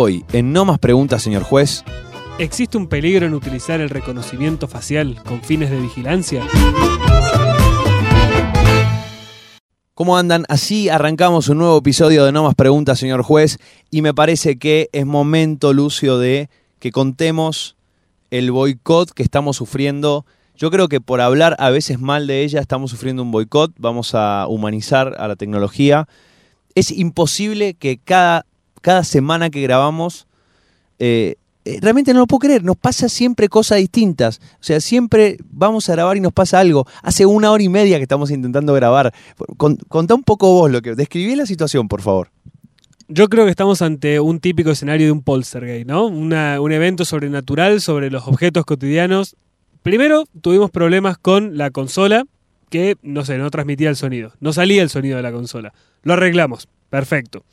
Hoy, en No Más Preguntas, señor juez. ¿Existe un peligro en utilizar el reconocimiento facial con fines de vigilancia? ¿Cómo andan? Así arrancamos un nuevo episodio de No Más Preguntas, señor juez, y me parece que es momento, Lucio, de que contemos el boicot que estamos sufriendo. Yo creo que por hablar a veces mal de ella estamos sufriendo un boicot, vamos a humanizar a la tecnología. Es imposible que cada, cada semana que grabamos eh, eh, realmente no lo puedo creer, nos pasa siempre cosas distintas. O sea, siempre vamos a grabar y nos pasa algo. Hace una hora y media que estamos intentando grabar. contá un poco vos lo que. Describí la situación, por favor. Yo creo que estamos ante un típico escenario de un poltergeist, ¿no? un evento sobrenatural sobre los objetos cotidianos. Primero tuvimos problemas con la consola, que, no sé, no transmitía el sonido. No salía el sonido de la consola. Lo arreglamos. Perfecto.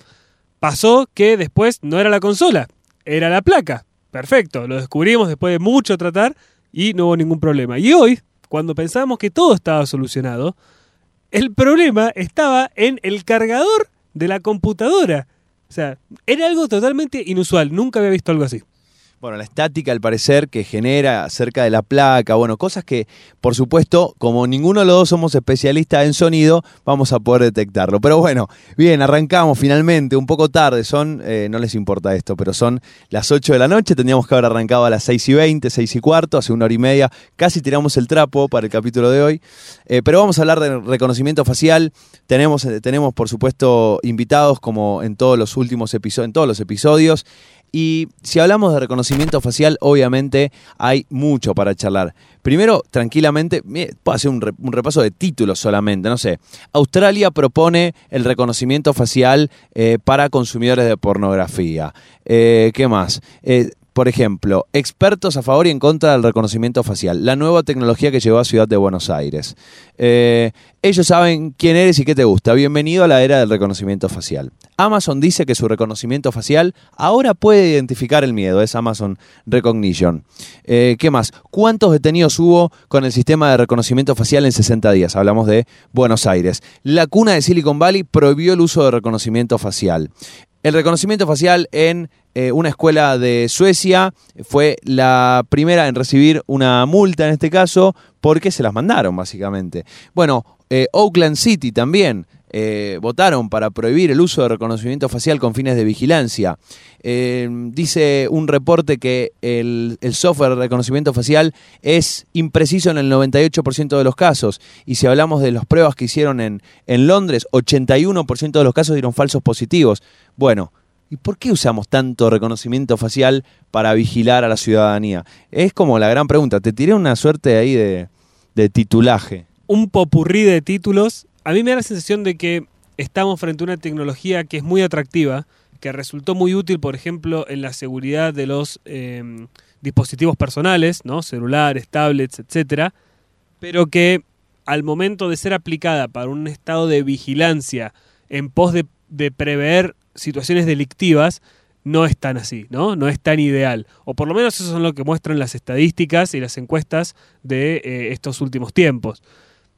Pasó que después no era la consola, era la placa. Perfecto, lo descubrimos después de mucho tratar y no hubo ningún problema. Y hoy, cuando pensábamos que todo estaba solucionado, el problema estaba en el cargador de la computadora. O sea, era algo totalmente inusual, nunca había visto algo así. Bueno, la estática al parecer que genera cerca de la placa, bueno, cosas que por supuesto, como ninguno de los dos somos especialistas en sonido, vamos a poder detectarlo. Pero bueno, bien, arrancamos finalmente, un poco tarde, son, eh, no les importa esto, pero son las 8 de la noche, tendríamos que haber arrancado a las 6 y 20, 6 y cuarto, hace una hora y media, casi tiramos el trapo para el capítulo de hoy. Eh, pero vamos a hablar de reconocimiento facial, tenemos, eh, tenemos por supuesto invitados como en todos los últimos episodios, en todos los episodios. Y si hablamos de reconocimiento facial, obviamente hay mucho para charlar. Primero, tranquilamente, puedo hacer un, repaso de títulos solamente, no sé. Australia propone el reconocimiento facial eh, para consumidores de pornografía. Eh, ¿Qué más? Eh, por ejemplo, expertos a favor y en contra del reconocimiento facial, la nueva tecnología que llegó a Ciudad de Buenos Aires. Eh, ellos saben quién eres y qué te gusta. Bienvenido a la era del reconocimiento facial. Amazon dice que su reconocimiento facial ahora puede identificar el miedo, es Amazon Recognition. Eh, ¿Qué más? ¿Cuántos detenidos hubo con el sistema de reconocimiento facial en 60 días? Hablamos de Buenos Aires. La cuna de Silicon Valley prohibió el uso de reconocimiento facial. El reconocimiento facial en eh, una escuela de Suecia fue la primera en recibir una multa en este caso porque se las mandaron básicamente. Bueno, eh, Oakland City también eh, votaron para prohibir el uso de reconocimiento facial con fines de vigilancia. dice un reporte que el, software de reconocimiento facial es impreciso en el 98% de los casos. Y si hablamos de las pruebas que hicieron en, en Londres, 81% de los casos dieron falsos positivos. Bueno, ¿y por qué usamos tanto reconocimiento facial para vigilar a la ciudadanía? Es como la gran pregunta. Te tiré una suerte ahí de, de titulaje. Un popurrí de títulos. A mí me da la sensación de que estamos frente a una tecnología que es muy atractiva, que resultó muy útil, por ejemplo, en la seguridad de los em, dispositivos personales, ¿no? celulares, tablets, etcétera, pero que al momento de ser aplicada para un estado de vigilancia en pos de, prever situaciones delictivas no es tan así, ¿no? No es tan ideal. O por lo menos eso es lo que muestran las estadísticas y las encuestas de eh, estos últimos tiempos.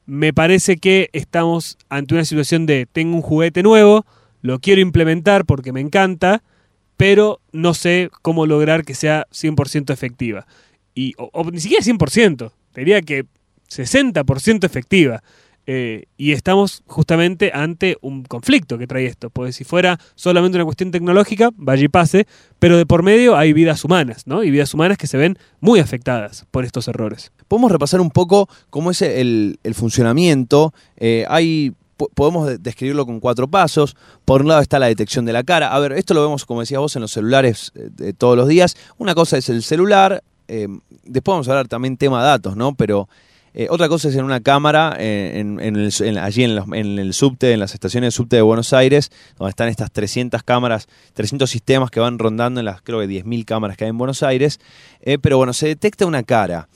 Me parece que estamos ante una situación de tengo un juguete nuevo, lo quiero implementar porque me encanta, pero no sé cómo lograr que sea 100% efectiva. Y, o, ni siquiera 100%, diría que 60% efectiva. Eh, y estamos justamente ante un conflicto que trae esto, porque si fuera solamente una cuestión tecnológica, vaya y pase, pero de por medio hay vidas humanas, ¿no? Y vidas humanas que se ven muy afectadas por estos errores. Podemos repasar un poco cómo es el, funcionamiento. Eh, hay podemos describirlo con cuatro pasos. Por un lado está la detección de la cara. A ver, esto lo vemos, como decías vos, en los celulares eh, todos los días. Una cosa es el celular. después vamos a hablar también tema datos, ¿no? Pero eh, otra cosa es en una cámara, eh, allí en, el subte, en las estaciones de subte de Buenos Aires, donde están estas 300 cámaras, 300 sistemas que van rondando en las, creo que 10.000 cámaras que hay en Buenos Aires. Eh, pero bueno, se detecta una cara.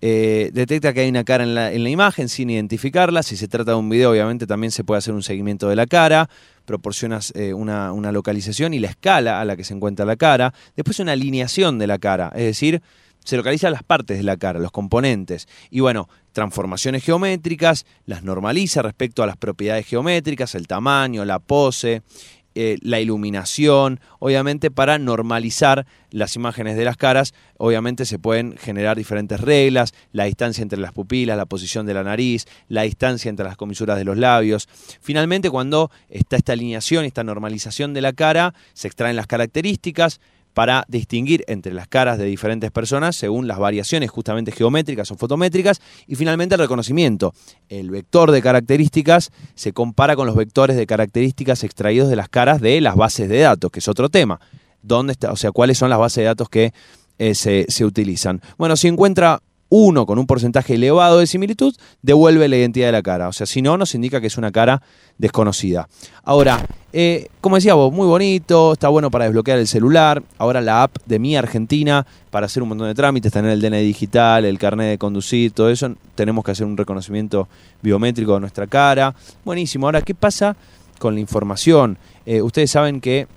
Detecta que hay una cara en la, imagen sin identificarla. Si se trata de un video, obviamente también se puede hacer un seguimiento de la cara. Proporcionas una, una localización y la escala a la que se encuentra la cara. Después una alineación de la cara, es decir, se localiza las partes de la cara, los componentes. Y bueno, transformaciones geométricas, las normaliza respecto a las propiedades geométricas, el tamaño, la pose. Eh, la iluminación, obviamente para normalizar las imágenes de las caras, obviamente se pueden generar diferentes reglas, la distancia entre las pupilas, la posición de la nariz, la distancia entre las comisuras de los labios. Finalmente, cuando está esta alineación, esta normalización de la cara, se extraen las características, para distinguir entre las caras de diferentes personas según las variaciones justamente geométricas o fotométricas y finalmente el reconocimiento. El vector de características se compara con los vectores de características extraídos de las caras de las bases de datos, que es otro tema. ¿Dónde? O sea, cuáles son las bases de datos que eh, se, se utilizan. Bueno, si encuentra uno con un porcentaje elevado de similitud, devuelve la identidad de la cara. O sea, si no, nos indica que es una cara desconocida. Ahora, eh, como decía vos, muy bonito, está bueno para desbloquear el celular. Ahora la app de Mi Argentina para hacer un montón de trámites, tener el DNI digital, el carnet de conducir, todo eso. Tenemos que hacer un reconocimiento biométrico de nuestra cara. Buenísimo. Ahora, ¿qué pasa con la información? Eh, ustedes saben que,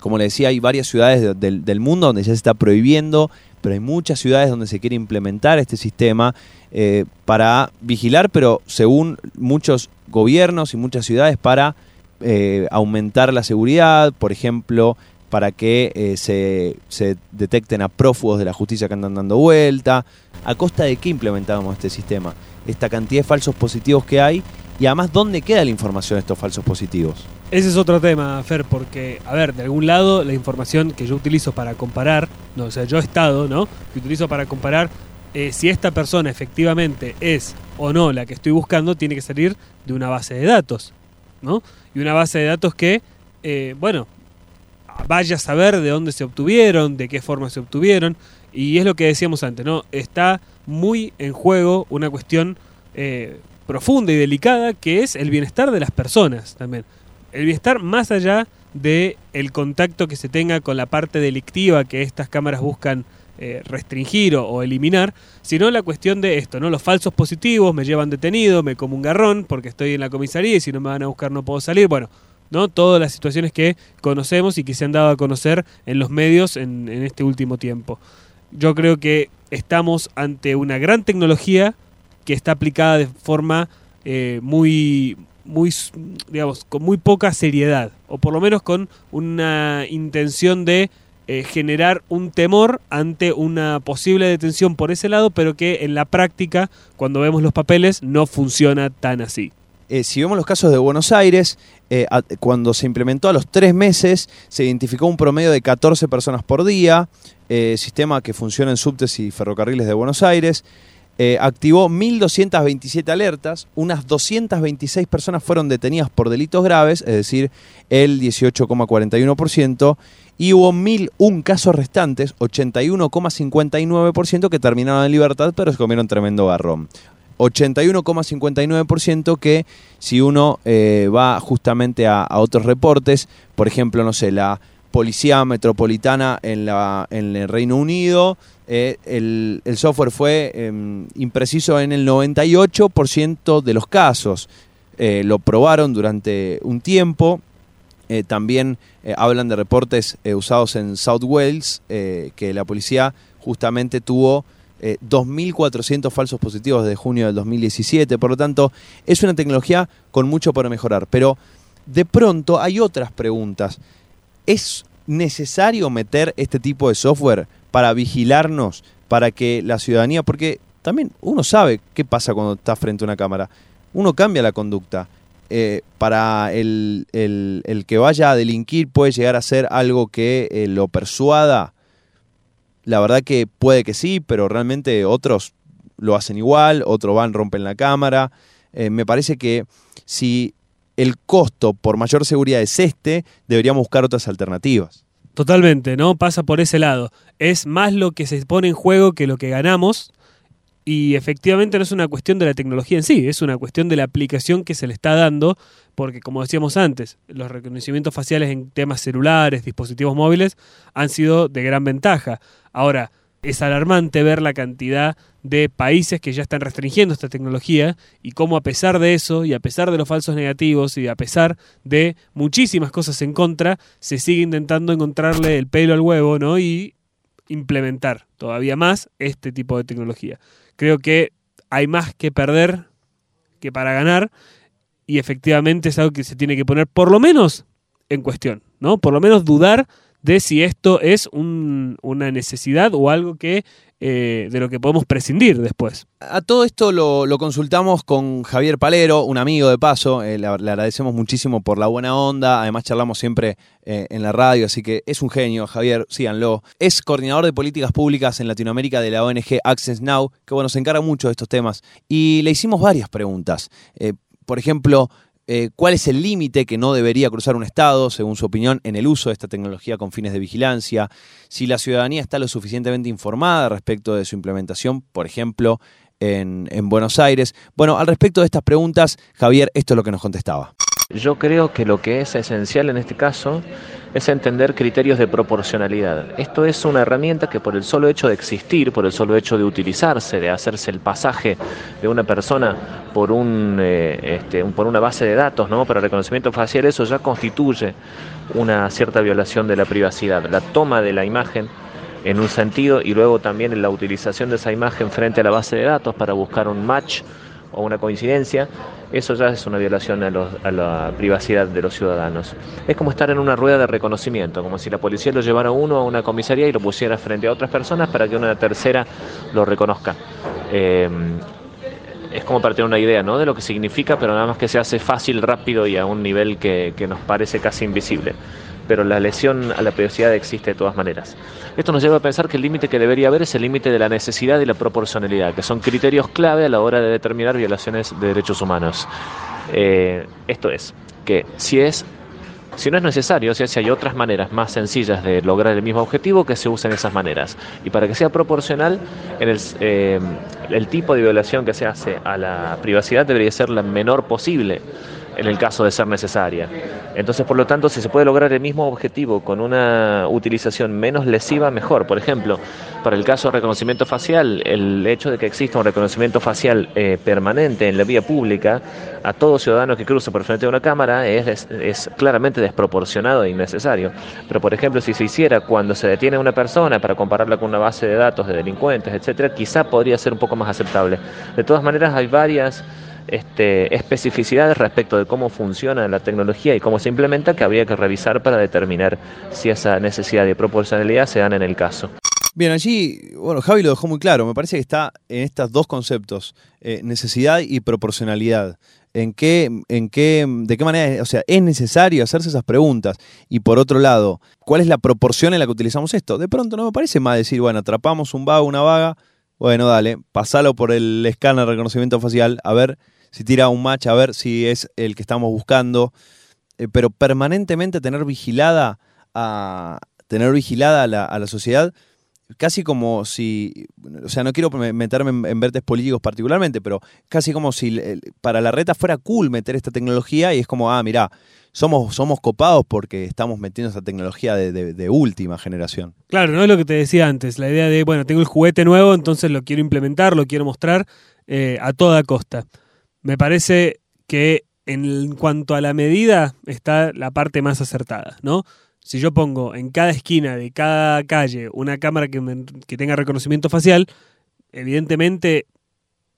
como les decía, hay varias ciudades del mundo donde ya se está prohibiendo pero hay muchas ciudades donde se quiere implementar este sistema eh, para vigilar, pero según muchos gobiernos y muchas ciudades, para eh, aumentar la seguridad, por ejemplo, para que eh, se, se, detecten a prófugos de la justicia que andan dando vuelta. ¿A costa de qué implementamos este sistema? Esta cantidad de falsos positivos que hay y además, ¿dónde queda la información de estos falsos positivos? Ese es otro tema, Fer, porque, a ver, de algún lado la información que yo utilizo para comparar, no, o sea, yo he estado, ¿no? Que utilizo para comparar eh, si esta persona efectivamente es o no la que estoy buscando, tiene que salir de una base de datos, ¿no? Y una base de datos que, eh, bueno, vaya a saber de dónde se obtuvieron, de qué forma se obtuvieron, y es lo que decíamos antes, ¿no? Está muy en juego una cuestión eh, profunda y delicada que es el bienestar de las personas también el bienestar más allá de el contacto que se tenga con la parte delictiva que estas cámaras buscan eh, restringir o, eliminar, sino la cuestión de esto, ¿no? Los falsos positivos me llevan detenido, me como un garrón porque estoy en la comisaría y si no me van a buscar no puedo salir. Bueno, ¿no? Todas las situaciones que conocemos y que se han dado a conocer en los medios en, este último tiempo. Yo creo que estamos ante una gran tecnología que está aplicada de forma eh, muy, muy, digamos, con muy poca seriedad, o por lo menos con una intención de eh, generar un temor ante una posible detención por ese lado, pero que en la práctica, cuando vemos los papeles, no funciona tan así. Eh, si vemos los casos de Buenos Aires, cuando se implementó a los tres meses, se identificó un promedio de 14 personas por día, sistema que funciona en subtes y ferrocarriles de Buenos Aires. Eh, activó 1.227 alertas, unas 226 personas fueron detenidas por delitos graves, es decir, el 18,41%, y hubo 1.001 casos restantes, 81,59% que terminaron en libertad, pero se comieron tremendo garrón. 81,59% que si uno eh, va justamente a, a otros reportes, por ejemplo, no sé, la policía metropolitana en, la, en el Reino Unido. Eh, el, software fue em, impreciso en el 98% de los casos. Eh, lo probaron durante un tiempo. Eh, también hablan de reportes usados en South Wales, que la policía justamente tuvo 2.400 falsos positivos desde junio del 2017. Por lo tanto, es una tecnología con mucho por mejorar. Pero de pronto hay otras preguntas. ¿Es necesario meter este tipo de software para vigilarnos, para que la ciudadanía, porque también uno sabe qué pasa cuando está frente a una cámara, uno cambia la conducta. Eh, para el, que vaya a delinquir puede llegar a ser algo que eh, lo persuada. La verdad que puede que sí, pero realmente otros lo hacen igual, otros van, rompen la cámara. Eh, me parece que si el costo por mayor seguridad es este, deberíamos buscar otras alternativas. Totalmente, ¿no? Pasa por ese lado. Es más lo que se pone en juego que lo que ganamos. Y efectivamente no es una cuestión de la tecnología en sí, es una cuestión de la aplicación que se le está dando, porque como decíamos antes, los reconocimientos faciales en temas celulares, dispositivos móviles, han sido de gran ventaja. Ahora, es alarmante ver la cantidad de países que ya están restringiendo esta tecnología y cómo a pesar de eso y a pesar de los falsos negativos y a pesar de muchísimas cosas en contra, se sigue intentando encontrarle el pelo al huevo ¿no? y implementar todavía más este tipo de tecnología. Creo que hay más que perder que para ganar y efectivamente es algo que se tiene que poner por lo menos en cuestión, ¿no? Por lo menos dudar de si esto es una necesidad o algo que eh, de lo que podemos prescindir después. A todo esto lo, consultamos con Javier Palero, un amigo de paso, eh, le, agradecemos muchísimo por la buena onda, además charlamos siempre eh, en la radio, así que es un genio, Javier, síganlo. Es coordinador de políticas públicas en Latinoamérica de la ONG Access Now, que bueno, se encarga mucho de estos temas, y le hicimos varias preguntas. por ejemplo, eh, cuál es el límite que no debería cruzar un Estado, según su opinión, en el uso de esta tecnología con fines de vigilancia, si la ciudadanía está lo suficientemente informada respecto de su implementación, por ejemplo, en, en Buenos Aires. Bueno, al respecto de estas preguntas, Javier, esto es lo que nos contestaba. Yo creo que lo que es esencial en este caso es entender criterios de proporcionalidad. Esto es una herramienta que por el solo hecho de existir, por el solo hecho de utilizarse, de hacerse el pasaje de una persona por, un, eh, este, por una base de datos ¿no? para reconocimiento facial, eso ya constituye una cierta violación de la privacidad. La toma de la imagen en un sentido y luego también en la utilización de esa imagen frente a la base de datos para buscar un match o una coincidencia, eso ya es una violación a, la privacidad de los ciudadanos. Es como estar en una rueda de reconocimiento, como si la policía lo llevara uno a una comisaría y lo pusiera frente a otras personas para que una tercera lo reconozca. Eh, es como para tener una idea ¿no? de lo que significa, pero nada más que se hace fácil, rápido y a un nivel que nos parece casi invisible pero la lesión a la privacidad existe de todas maneras. Esto nos lleva a pensar que el límite que debería haber es el límite de la necesidad y la proporcionalidad, que son criterios clave a la hora de determinar violaciones de derechos humanos. Eh, esto es, que si es si no es necesario, o sea, si hay otras maneras más sencillas de lograr el mismo objetivo, que se usen esas maneras. Y para que sea proporcional, eh, el tipo de violación que se hace a la privacidad debería ser la menor posible en el caso de ser necesaria. Entonces, por lo tanto, si se puede lograr el mismo objetivo con una utilización menos lesiva, mejor. Por ejemplo, para el caso de reconocimiento facial, el hecho de que exista un reconocimiento facial eh, permanente en la vía pública a todo ciudadano que cruza por frente de una cámara es, claramente desproporcionado e innecesario. Pero, por ejemplo, si se hiciera cuando se detiene a una persona para compararla con una base de datos de delincuentes, etcétera, quizá podría ser un poco más aceptable. De todas maneras, hay varias este, especificidades respecto de cómo funciona la tecnología y cómo se implementa que habría que revisar para determinar si esa necesidad de proporcionalidad se dan en el caso. Bien, allí, bueno, Javi lo dejó muy claro, me parece que está en estos dos conceptos, eh, necesidad y proporcionalidad. ¿En qué, en qué, de qué manera, o sea, es necesario hacerse esas preguntas? Y por otro lado, ¿cuál es la proporción en la que utilizamos esto? De pronto no me parece más decir, bueno, atrapamos un vago, una vaga, bueno, dale, pasalo por el escáner de reconocimiento facial, a ver si tira un match, a ver si es el que estamos buscando. Eh, pero permanentemente tener vigilada a tener vigilada a la, sociedad, casi como si, o sea, no quiero meterme en, vertes políticos particularmente, pero casi como si para la reta fuera cool meter esta tecnología y es como, ah, mira, somos, somos copados porque estamos metiendo esta tecnología de, última generación. Claro, no es lo que te decía antes, la idea de, bueno, tengo el juguete nuevo, entonces lo quiero implementar, lo quiero mostrar eh, a toda costa. Me parece que en cuanto a la medida está la parte más acertada, ¿no? Si yo pongo en cada esquina de cada calle una cámara que, que tenga reconocimiento facial, evidentemente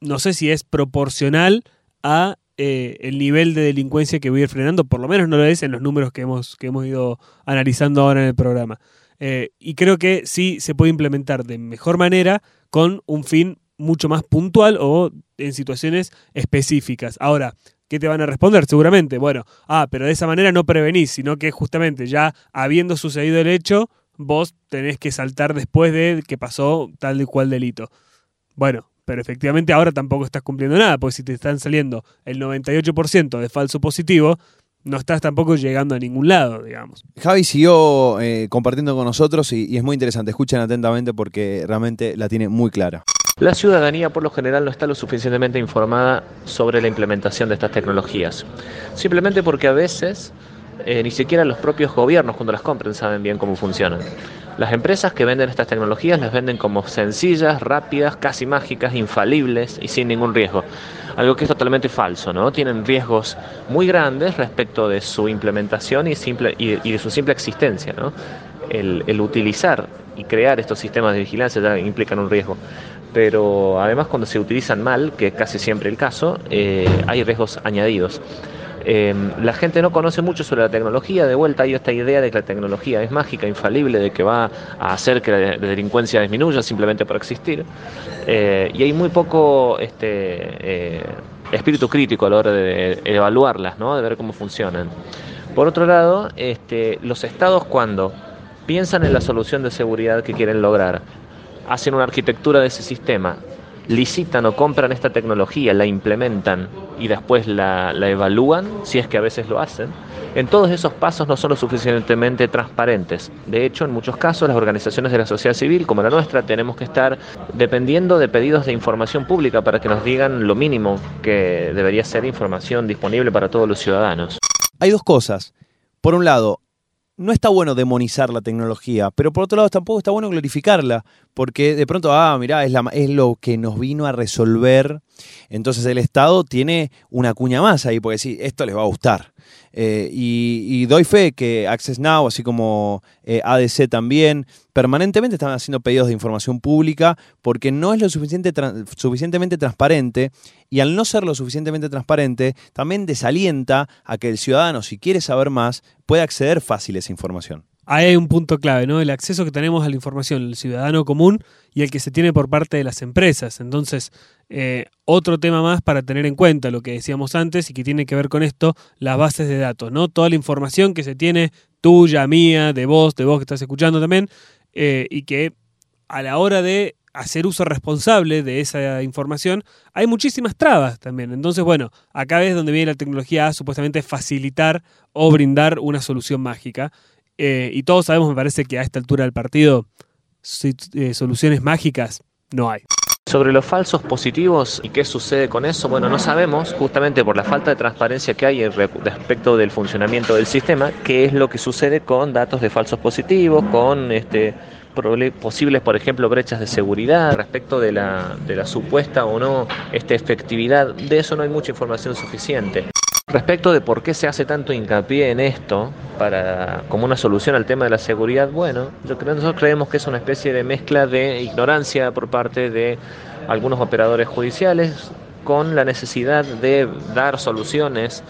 no sé si es proporcional a eh, el nivel de delincuencia que voy a ir frenando, por lo menos no lo es en los números que hemos, que hemos ido analizando ahora en el programa. Eh, y creo que sí se puede implementar de mejor manera con un fin mucho más puntual o en situaciones específicas. Ahora, ¿qué te van a responder? Seguramente, bueno, ah, pero de esa manera no prevenís, sino que justamente ya habiendo sucedido el hecho, vos tenés que saltar después de que pasó tal y cual delito. Bueno, pero efectivamente ahora tampoco estás cumpliendo nada, porque si te están saliendo el 98% de falso positivo, no estás tampoco llegando a ningún lado, digamos. Javi siguió eh, compartiendo con nosotros y, es muy interesante. Escuchen atentamente porque realmente la tiene muy clara. La ciudadanía por lo general no está lo suficientemente informada sobre la implementación de estas tecnologías. Simplemente porque a veces eh, ni siquiera los propios gobiernos cuando las compren saben bien cómo funcionan. Las empresas que venden estas tecnologías las venden como sencillas, rápidas, casi mágicas, infalibles y sin ningún riesgo. Algo que es totalmente falso, ¿no? Tienen riesgos muy grandes respecto de su implementación y, de su simple existencia, ¿no? El, utilizar y crear estos sistemas de vigilancia ya implican un riesgo. Pero además cuando se utilizan mal, que es casi siempre el caso, eh, hay riesgos añadidos. Em, la gente no conoce mucho sobre la tecnología, de vuelta hay esta idea de que la tecnología es mágica, infalible, de que va a hacer que la delincuencia disminuya simplemente por existir, eh, y hay muy poco este, eh, espíritu crítico a la hora de evaluarlas, ¿no? de ver cómo funcionan. Por otro lado, este, los estados cuando piensan en la solución de seguridad que quieren lograr, hacen una arquitectura de ese sistema licitan o compran esta tecnología, la implementan y después la, evalúan, si es que a veces lo hacen, en todos esos pasos no son lo suficientemente transparentes. De hecho, en muchos casos las organizaciones de la sociedad civil, como la nuestra, tenemos que estar dependiendo de pedidos de información pública para que nos digan lo mínimo que debería ser información disponible para todos los ciudadanos. Hay dos cosas. Por un lado, no está bueno demonizar la tecnología, pero por otro lado tampoco está bueno glorificarla, porque de pronto, ah, mirá, es, la, es lo que nos vino a resolver. Entonces el Estado tiene una cuña más ahí, porque sí, esto les va a gustar. Eh, y, doy fe que Access Now, así como eh, ADC también, permanentemente están haciendo pedidos de información pública porque no es lo suficiente suficientemente transparente y al no ser lo suficientemente transparente, también desalienta a que el ciudadano, si quiere saber más, pueda acceder fácil a esa información. Ahí hay un punto clave, ¿no? El acceso que tenemos a la información, el ciudadano común y el que se tiene por parte de las empresas. Entonces, eh, otro tema más para tener en cuenta, lo que decíamos antes y que tiene que ver con esto, las bases de datos, ¿no? Toda la información que se tiene, tuya, mía, de vos, de vos que estás escuchando también, eh, y que a la hora de hacer uso responsable de esa información, hay muchísimas trabas también. Entonces, bueno, acá es donde viene la tecnología a supuestamente facilitar o brindar una solución mágica. Eh, y todos sabemos, me parece que a esta altura del partido, eh, soluciones mágicas no hay. Sobre los falsos positivos y qué sucede con eso, bueno, no sabemos, justamente por la falta de transparencia que hay respecto del funcionamiento del sistema, qué es lo que sucede con datos de falsos positivos, con este, posibles, por ejemplo, brechas de seguridad, respecto de la, de la supuesta o no este, efectividad. De eso no hay mucha información suficiente. Respecto de por qué se hace tanto hincapié en esto para como una solución al tema de la seguridad, bueno, yo creo, nosotros creemos que es una especie de mezcla de ignorancia por parte de algunos operadores judiciales con la necesidad de dar soluciones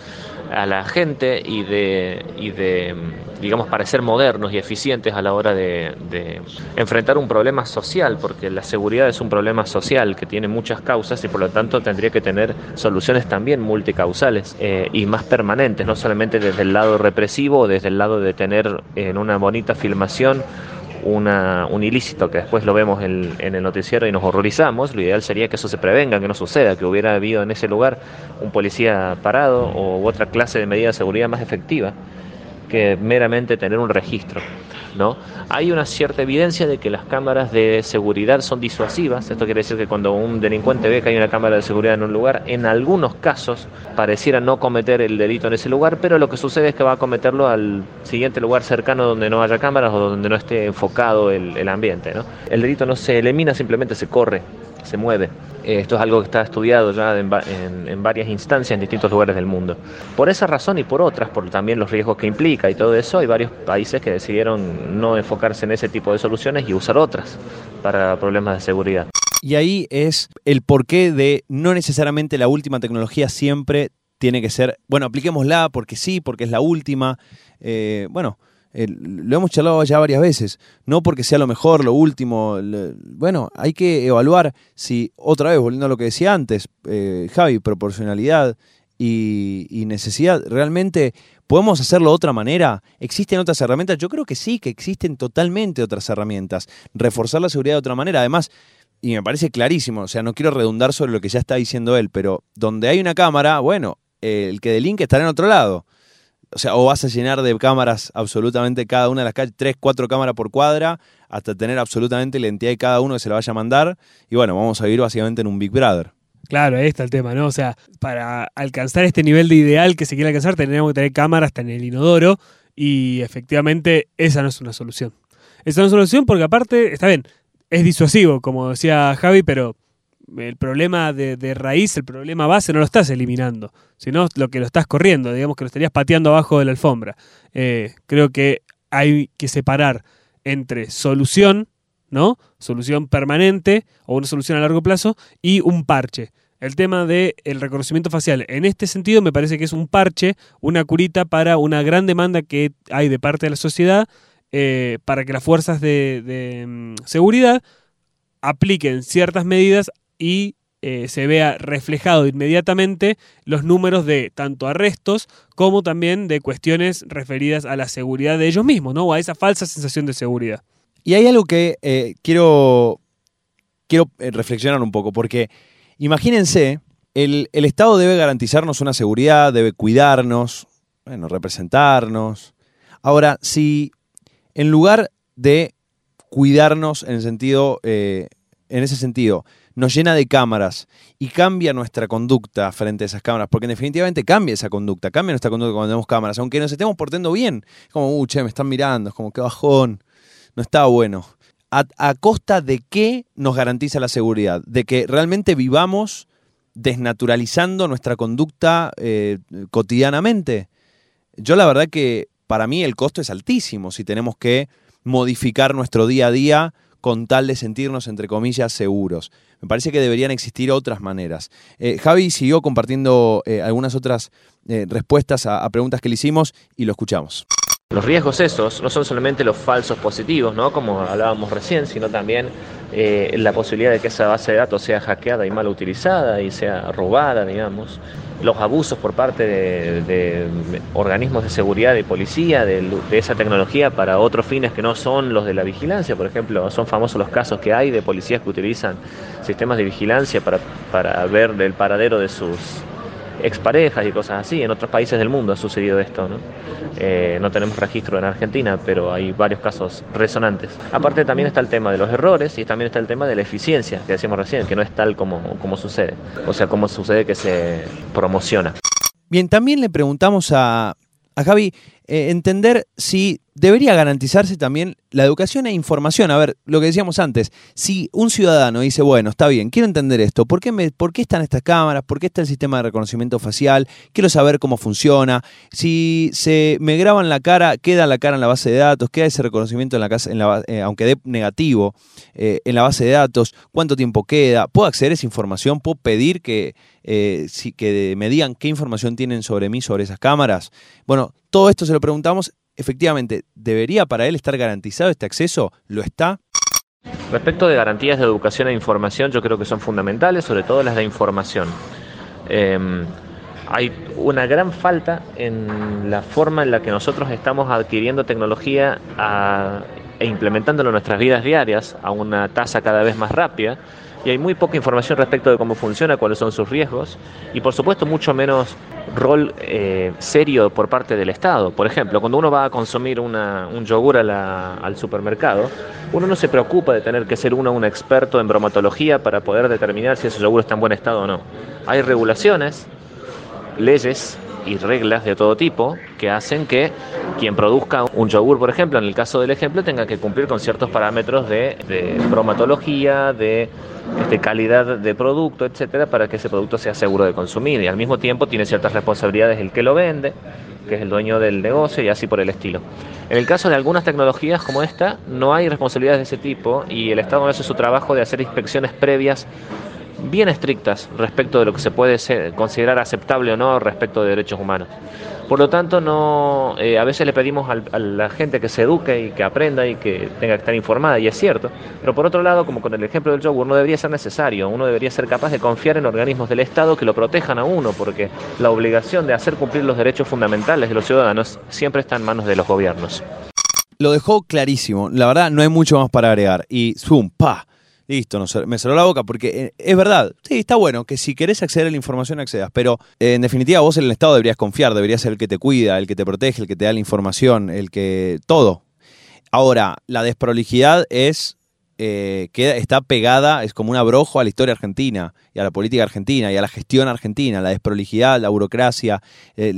a la gente y de, y de digamos, parecer modernos y eficientes a la hora de, enfrentar un problema social, porque la seguridad es un problema social que tiene muchas causas y por lo tanto tendría que tener soluciones también multicausales eh, y más permanentes, no solamente desde el lado represivo o desde el lado de tener en una bonita filmación una, un ilícito que después lo vemos en, el noticiero y nos horrorizamos, lo ideal sería que eso se prevenga, que no suceda, que hubiera habido en ese lugar un policía parado o otra clase de medida de seguridad más efectiva que meramente tener un registro. ¿No? Hay una cierta evidencia de que las cámaras de seguridad son disuasivas. Esto quiere decir que cuando un delincuente ve que hay una cámara de seguridad en un lugar, en algunos casos pareciera no cometer el delito en ese lugar, pero lo que sucede es que va a cometerlo al siguiente lugar cercano donde no haya cámaras o donde no esté enfocado el, el ambiente. ¿no? El delito no se elimina, simplemente se corre se mueve. Eh, esto es algo que está estudiado ya en, varias instancias en distintos lugares del mundo. Por esa razón y por otras, por también los riesgos que implica y todo eso, hay varios países que decidieron no enfocarse en ese tipo de soluciones y usar otras para problemas de seguridad. Y ahí es el porqué de no necesariamente la última tecnología siempre tiene que ser, bueno, apliquémosla porque sí, porque es la última. Eh, bueno, lo hemos charlado ya varias veces, no porque sea lo mejor, lo último, bueno, hay que evaluar si, otra vez, volviendo a lo que decía antes, eh, Javi, proporcionalidad y, necesidad, realmente podemos hacerlo de otra manera, existen otras herramientas, yo creo que sí, que existen totalmente otras herramientas, reforzar la seguridad de otra manera, además, y me parece clarísimo, o sea, no quiero redundar sobre lo que ya está diciendo él, pero donde hay una cámara, bueno, el que delinque estará en otro lado o sea, o vas a llenar de cámaras absolutamente cada una de las calles, tres, cuatro cámaras por cuadra, hasta tener absolutamente la identidad de cada uno que se la vaya a mandar. Y bueno, vamos a vivir básicamente en un Big Brother. Claro, ahí está el tema, ¿no? O sea, para alcanzar este nivel de ideal que se quiere alcanzar, tendríamos que tener cámaras hasta en el inodoro y efectivamente esa no es una solución. Esa no es una solución porque aparte, está bien, es disuasivo, como decía Javi, pero el problema de, raíz, el problema base, no lo estás eliminando, sino lo que lo estás corriendo, digamos que lo estarías pateando abajo de la alfombra. Eh, creo que hay que separar entre solución, ¿no? Solución permanente o una solución a largo plazo y un parche. el tema del el reconocimiento facial. En este sentido me parece que es un parche, una curita para una gran demanda que hay de parte de la sociedad eh, para que las fuerzas de, de mm, seguridad apliquen ciertas medidas y eh, se vea reflejado inmediatamente los números de tanto arrestos como también de cuestiones referidas a la seguridad de ellos mismos, ¿no? O a esa falsa sensación de seguridad. Y hay algo que eh, quiero, quiero eh, reflexionar un poco, porque imagínense, el, el Estado debe garantizarnos una seguridad, debe cuidarnos, bueno, representarnos. Ahora, si en lugar de cuidarnos en el sentido, en ese sentido, nos llena de cámaras y cambia nuestra conducta frente a esas cámaras, porque definitivamente cambia esa conducta, cambia nuestra conducta cuando tenemos cámaras, aunque nos estemos portando bien, como, uh, che, me están mirando, es como que bajón, no está bueno. A, costa de qué nos garantiza la seguridad? De que realmente vivamos desnaturalizando nuestra conducta eh, cotidianamente. Yo la verdad que para mí el costo es altísimo si tenemos que modificar nuestro día a día con tal de sentirnos, entre comillas, seguros. Me parece que deberían existir otras maneras. Eh, Javi siguió compartiendo eh, algunas otras eh, respuestas a, preguntas que le hicimos y lo escuchamos. Los riesgos esos no son solamente los falsos positivos, ¿no? como hablábamos recién, sino también la posibilidad de que esa base de datos sea hackeada y mal utilizada y sea robada, digamos los abusos por parte de, organismos de seguridad, de policía, de, esa tecnología para otros fines que no son los de la vigilancia. Por ejemplo, son famosos los casos que hay de policías que utilizan sistemas de vigilancia para, para ver el paradero de sus exparejas y cosas así. En otros países del mundo ha sucedido esto. ¿no? Eh, no tenemos registro en Argentina, pero hay varios casos resonantes. Aparte también está el tema de los errores y también está el tema de la eficiencia, que decíamos recién, que no es tal como, como sucede. O sea, como sucede que se promociona. Bien, también le preguntamos a, a Javi eh, entender si debería garantizarse también la educación e información. A ver, lo que decíamos antes, si un ciudadano dice, bueno, está bien, quiero entender esto, ¿por qué, me, ¿por qué están estas cámaras? ¿Por qué está el sistema de reconocimiento facial? Quiero saber cómo funciona. Si se me graban la cara, queda la cara en la base de datos, queda ese reconocimiento en la casa, en la, eh, aunque dé negativo, eh, en la base de datos, cuánto tiempo queda, puedo acceder a esa información, puedo pedir que, si, que me digan qué información tienen sobre mí, sobre esas cámaras. Bueno, todo esto se lo preguntamos. Efectivamente, ¿debería para él estar garantizado este acceso? ¿Lo está? Respecto de garantías de educación e información, yo creo que son fundamentales, sobre todo las de información. Em, hay una gran falta en la forma en la que nosotros estamos adquiriendo tecnología e implementándolo en nuestras vidas diarias a una tasa cada vez más rápida y hay muy poca información respecto de cómo funciona, cuáles son sus riesgos y por supuesto mucho menos rol eh, serio por parte del Estado. Por ejemplo, cuando uno va a consumir un yogur al supermercado, uno no se preocupa de tener que ser uno un experto en bromatología para poder determinar si ese yogur está en buen estado o no. Hay regulaciones, leyes y reglas de todo tipo que hacen que quien produzca un yogur, por ejemplo, en el caso del ejemplo, tenga que cumplir con ciertos parámetros de, bromatología, de este, calidad de producto, etcétera, para que ese producto sea seguro de consumir. Y al mismo tiempo tiene ciertas responsabilidades el que lo vende, que es el dueño del negocio y así por el estilo. En el caso de algunas tecnologías como esta, no hay responsabilidades de ese tipo y el Estado no hace su trabajo de hacer inspecciones previas bien estrictas respecto de lo que se puede considerar aceptable o no respecto de derechos humanos. Por lo tanto, no, eh, a veces le pedimos a la gente que se eduque y que aprenda y que tenga que estar informada, y es cierto. Pero por otro lado, como con el ejemplo del yogur, no debería ser necesario. Uno debería ser capaz de confiar en organismos del Estado que lo protejan a uno, porque la obligación de hacer cumplir los derechos fundamentales de los ciudadanos siempre está en manos de los gobiernos. Lo dejó clarísimo. La verdad, no hay mucho más para agregar. Y zoom, pa Listo, no, me cerró la boca porque eh, es verdad, sí, está bueno que si querés acceder a la información accedas, pero eh, en definitiva vos en el Estado deberías confiar, deberías ser el que te cuida, el que te protege, el que te da la información, el que... todo. Ahora, la desprolijidad es eh, que está pegada, es como un abrojo a la historia argentina y a la política argentina y a la gestión argentina, la desprolijidad, la burocracia. Eh,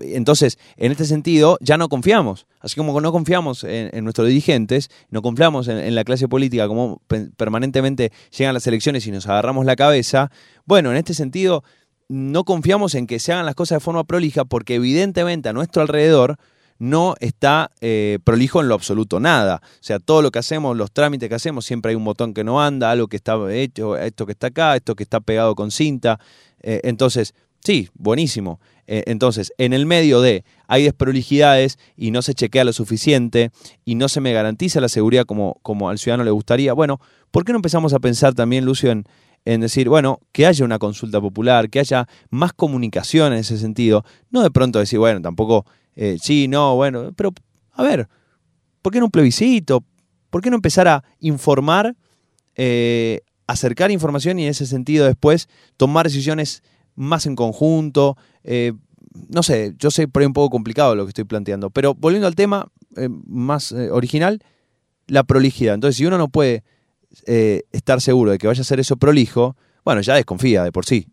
entonces, en este sentido, ya no confiamos. Así como no confiamos en, nuestros dirigentes, no confiamos en, la clase política, como permanentemente llegan las elecciones y nos agarramos la cabeza. Bueno, en este sentido, no confiamos en que se hagan las cosas de forma prolija porque evidentemente a nuestro alrededor no está eh, prolijo en lo absoluto nada. O sea, todo lo que hacemos, los trámites que hacemos, siempre hay un botón que no anda, algo que está hecho, esto que está acá, esto que está pegado con cinta. Eh, entonces, sí, buenísimo. Eh, entonces, en el medio de hay desprolijidades y no se chequea lo suficiente y no se me garantiza la seguridad como, como al ciudadano le gustaría, bueno, ¿por qué no empezamos a pensar también, Lucio, en, en decir, bueno, que haya una consulta popular, que haya más comunicación en ese sentido? No de pronto decir, bueno, tampoco, eh, sí, no, bueno, pero a ver, ¿por qué no un plebiscito? ¿Por qué no empezar a informar, eh, acercar información y en ese sentido después tomar decisiones más en conjunto? Eh, no sé, yo sé por ahí un poco complicado lo que estoy planteando, pero volviendo al tema más original, la prolijidad. Entonces, si uno no puede estar seguro de que vaya a hacer eso prolijo, bueno, ya desconfía de por sí.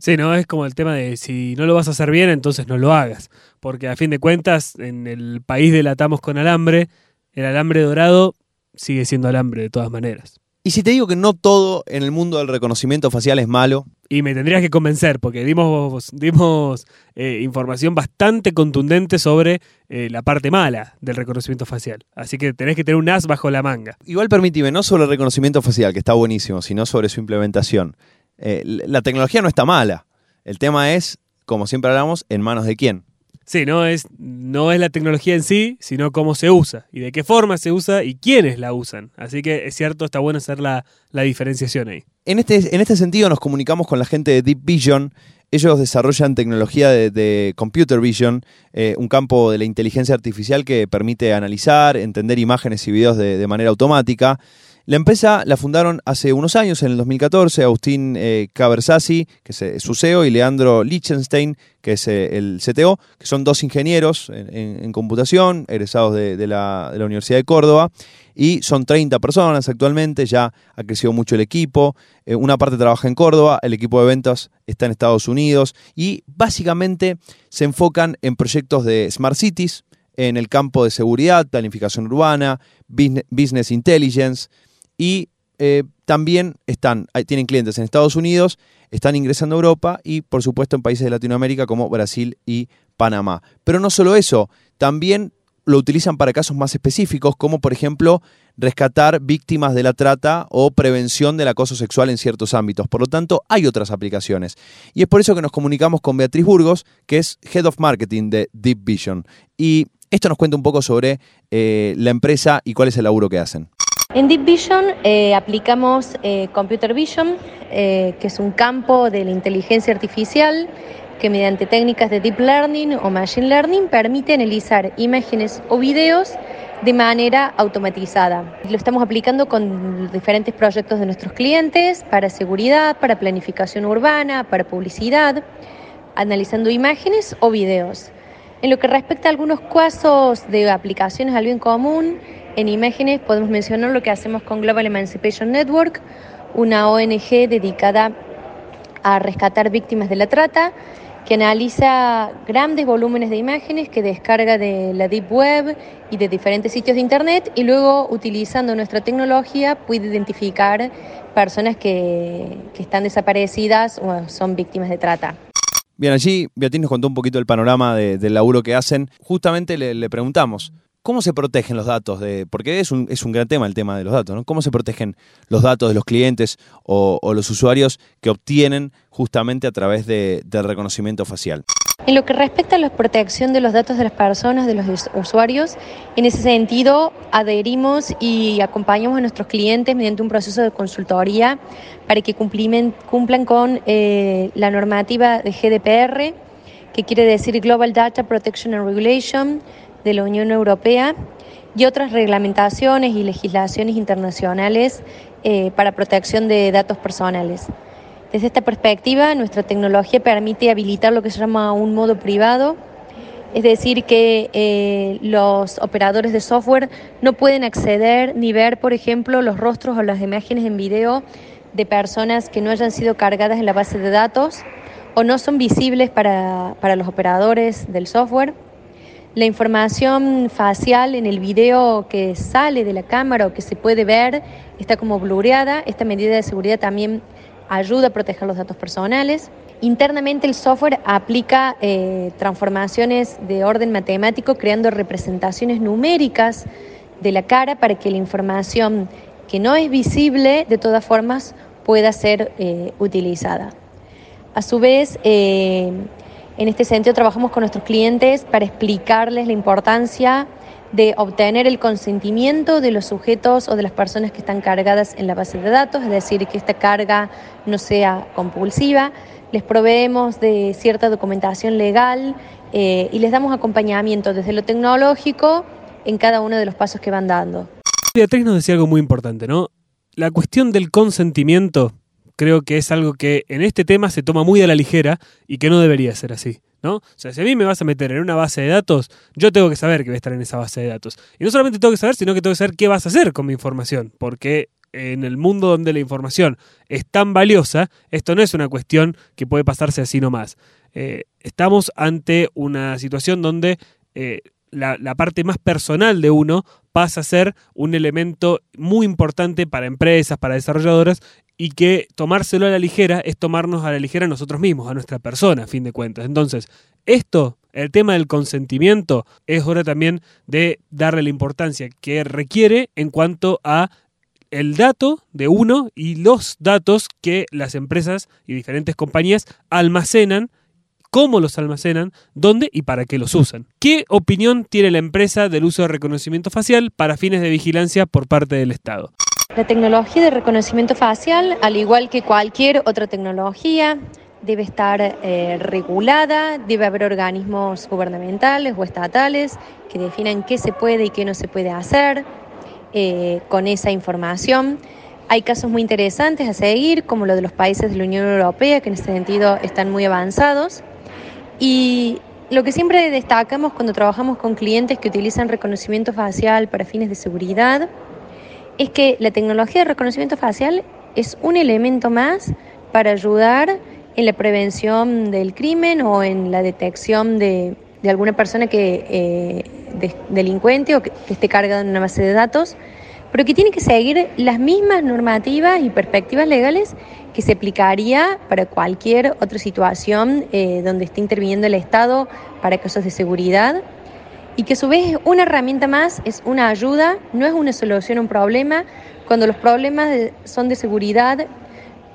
Sí, no es como el tema de si no lo vas a hacer bien, entonces no lo hagas. Porque a fin de cuentas, en el país delatamos con alambre, el alambre dorado sigue siendo alambre de todas maneras. Y si te digo que no todo en el mundo del reconocimiento facial es malo, Y me tendrías que convencer, porque dimos, dimos eh, información bastante contundente sobre eh, la parte mala del reconocimiento facial. Así que tenés que tener un as bajo la manga. igual permíteme, no sobre el reconocimiento facial, que está buenísimo, sino sobre su implementación. Eh, la tecnología no está mala. El tema es, como siempre hablamos, en manos de quién. Sí, no es, no es la tecnología en sí, sino cómo se usa y de qué forma se usa y quiénes la usan. Así que es cierto, está bueno hacer la, la diferenciación ahí. En este, en este sentido nos comunicamos con la gente de Deep Vision. Ellos desarrollan tecnología de, de Computer Vision, eh, un campo de la inteligencia artificial que permite analizar, entender imágenes y videos de, de manera automática. La empresa la fundaron hace unos años, en el 2014, Agustín eh, que es eh, su CEO, y Leandro Lichtenstein, que es eh, el CTO, que son dos ingenieros en, computación, egresados de, la, Universidad de Córdoba, y son 30 personas actualmente, ya ha crecido mucho el equipo, eh, una parte trabaja en Córdoba, el equipo de ventas está en Estados Unidos, y básicamente se enfocan en proyectos de Smart Cities, en el campo de seguridad, planificación urbana, business intelligence, y eh, también están, tienen clientes en Estados Unidos, están ingresando a Europa y por supuesto en países de Latinoamérica como Brasil y Panamá. Pero no solo eso, también lo utilizan para casos más específicos como por ejemplo rescatar víctimas de la trata o prevención del acoso sexual en ciertos ámbitos. Por lo tanto, hay otras aplicaciones. Y es por eso que nos comunicamos con Beatriz Burgos, que es Head of Marketing de Deep Vision. Y esto nos cuenta un poco sobre eh, la empresa y cuál es el laburo que hacen. En Deep Vision eh, aplicamos eh, Computer Vision, eh, que es un campo de la inteligencia artificial que mediante técnicas de Deep Learning o Machine Learning permite analizar imágenes o videos de manera automatizada. Lo estamos aplicando con diferentes proyectos de nuestros clientes para seguridad, para planificación urbana, para publicidad, analizando imágenes o videos. En lo que respecta a algunos casos de aplicaciones al bien común, en imágenes podemos mencionar lo que hacemos con Global Emancipation Network, una ONG dedicada a rescatar víctimas de la trata, que analiza grandes volúmenes de imágenes que descarga de la Deep Web y de diferentes sitios de Internet y luego utilizando nuestra tecnología puede identificar personas que, que están desaparecidas o son víctimas de trata. Bien, allí Beatriz nos contó un poquito el panorama de- del laburo que hacen. Justamente le, le preguntamos, ¿cómo se protegen los datos? De, porque es un, es un gran tema el tema de los datos, ¿no? ¿Cómo se protegen los datos de los clientes o, los usuarios que obtienen justamente a través de- del reconocimiento facial? En lo que respecta a la protección de los datos de las personas, de los us- usuarios, en ese sentido adherimos y acompañamos a nuestros clientes mediante un proceso de consultoría para que cumplan con eh, la normativa de GDPR, que quiere decir Global Data Protection and Regulation de la Unión Europea, y otras reglamentaciones y legislaciones internacionales eh, para protección de datos personales. Desde esta perspectiva, nuestra tecnología permite habilitar lo que se llama un modo privado, es decir, que eh, los operadores de software no pueden acceder ni ver, por ejemplo, los rostros o las imágenes en video de personas que no hayan sido cargadas en la base de datos o no son visibles para, para los operadores del software. La información facial en el video que sale de la cámara o que se puede ver está como blureada. Esta medida de seguridad también ayuda a proteger los datos personales. Internamente el software aplica eh, transformaciones de orden matemático creando representaciones numéricas de la cara para que la información que no es visible de todas formas pueda ser eh, utilizada. A su vez, eh, en este sentido trabajamos con nuestros clientes para explicarles la importancia de obtener el consentimiento de los sujetos o de las personas que están cargadas en la base de datos, es decir, que esta carga no sea compulsiva. Les proveemos de cierta documentación legal eh, y les damos acompañamiento desde lo tecnológico en cada uno de los pasos que van dando. Beatriz nos decía algo muy importante, ¿no? La cuestión del consentimiento creo que es algo que en este tema se toma muy a la ligera y que no debería ser así. ¿no? O sea, si a mí me vas a meter en una base de datos, yo tengo que saber que voy a estar en esa base de datos. Y no solamente tengo que saber, sino que tengo que saber qué vas a hacer con mi información, porque en el mundo donde la información es tan valiosa, esto no es una cuestión que puede pasarse así nomás. Eh, estamos ante una situación donde eh, la, parte más personal de uno pasa a ser un elemento muy importante para empresas, para desarrolladoras, y que tomárselo a la ligera es tomarnos a la ligera a nosotros mismos, a nuestra persona, a fin de cuentas. Entonces, esto, el tema del consentimiento, es hora también de darle la importancia que requiere en cuanto a el dato de uno y los datos que las empresas y diferentes compañías almacenan cómo los almacenan, dónde y para qué los usan. ¿Qué opinión tiene la empresa del uso de reconocimiento facial para fines de vigilancia por parte del Estado? La tecnología de reconocimiento facial, al igual que cualquier otra tecnología, debe estar eh, regulada, debe haber organismos gubernamentales o estatales que definan qué se puede y qué no se puede hacer eh, con esa información. Hay casos muy interesantes a seguir, como lo de los países de la Unión Europea, que en ese sentido están muy avanzados. Y lo que siempre destacamos cuando trabajamos con clientes que utilizan reconocimiento facial para fines de seguridad, es que la tecnología de reconocimiento facial es un elemento más para ayudar en la prevención del crimen o en la detección de, alguna persona que eh, delincuente o que, esté cargada en una base de datos, pero que tiene que seguir las mismas normativas y perspectivas legales que se aplicaría para cualquier otra situación eh, donde esté interviniendo el Estado para casos de seguridad y que a su vez es una herramienta más, es una ayuda, no es una solución a un problema. Cuando los problemas son de seguridad,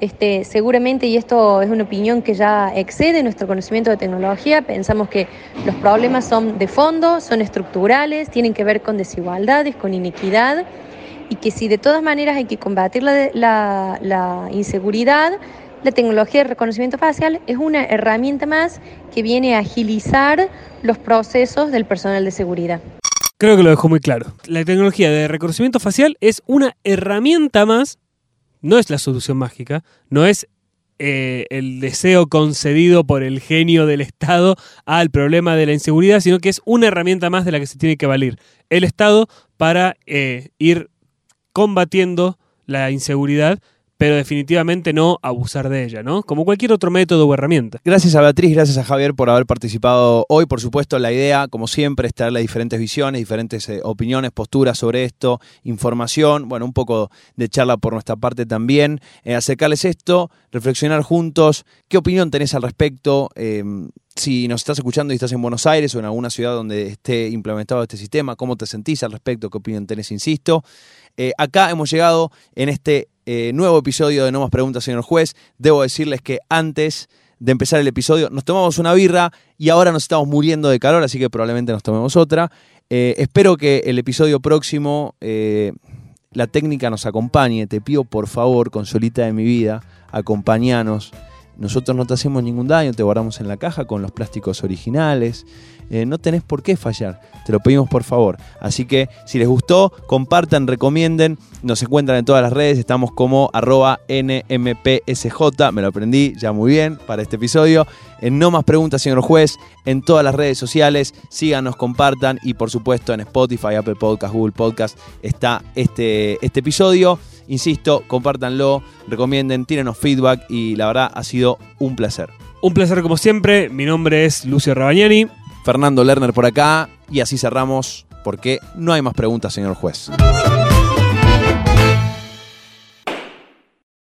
este, seguramente, y esto es una opinión que ya excede nuestro conocimiento de tecnología, pensamos que los problemas son de fondo, son estructurales, tienen que ver con desigualdades, con inequidad, y que si de todas maneras hay que combatir la, la inseguridad, la tecnología de reconocimiento facial es una herramienta más que viene a agilizar los procesos del personal de seguridad. Creo que lo dejó muy claro. La tecnología de reconocimiento facial es una herramienta más, no es la solución mágica, no es eh, el deseo concedido por el genio del Estado al problema de la inseguridad, sino que es una herramienta más de la que se tiene que valer el Estado para eh, ir combatiendo la inseguridad pero definitivamente no abusar de ella, ¿no? Como cualquier otro método o herramienta. Gracias a Beatriz, gracias a Javier por haber participado hoy. Por supuesto, la idea, como siempre, es traerle diferentes visiones, diferentes eh, opiniones, posturas sobre esto, información, bueno, un poco de charla por nuestra parte también. Eh, acercarles esto, reflexionar juntos. ¿Qué opinión tenés al respecto? Em, si nos estás escuchando y estás en Buenos Aires o en alguna ciudad donde esté implementado este sistema, ¿cómo te sentís al respecto? ¿Qué opinión tenés? Insisto. Eh, acá hemos llegado en este eh, nuevo episodio de No Más Preguntas, señor juez. Debo decirles que antes de empezar el episodio nos tomamos una birra y ahora nos estamos muriendo de calor, así que probablemente nos tomemos otra. Eh, espero que el episodio próximo eh, la técnica nos acompañe. Te pido por favor, consolita de mi vida, acompañanos. Nosotros no te hacemos ningún daño, te guardamos en la caja con los plásticos originales. Eh, no tenés por qué fallar, te lo pedimos por favor. Así que si les gustó, compartan, recomienden. Nos encuentran en todas las redes, estamos como arroba NMPSJ, me lo aprendí ya muy bien para este episodio. En No Más Preguntas, señor juez, en todas las redes sociales, síganos, compartan y por supuesto en Spotify, Apple Podcast, Google Podcast está este, este episodio. Insisto, compártanlo, recomienden, tírenos feedback y la verdad ha sido un placer. Un placer como siempre, mi nombre es Lucio Rabagnani. Fernando Lerner por acá y así cerramos porque no hay más preguntas, señor juez.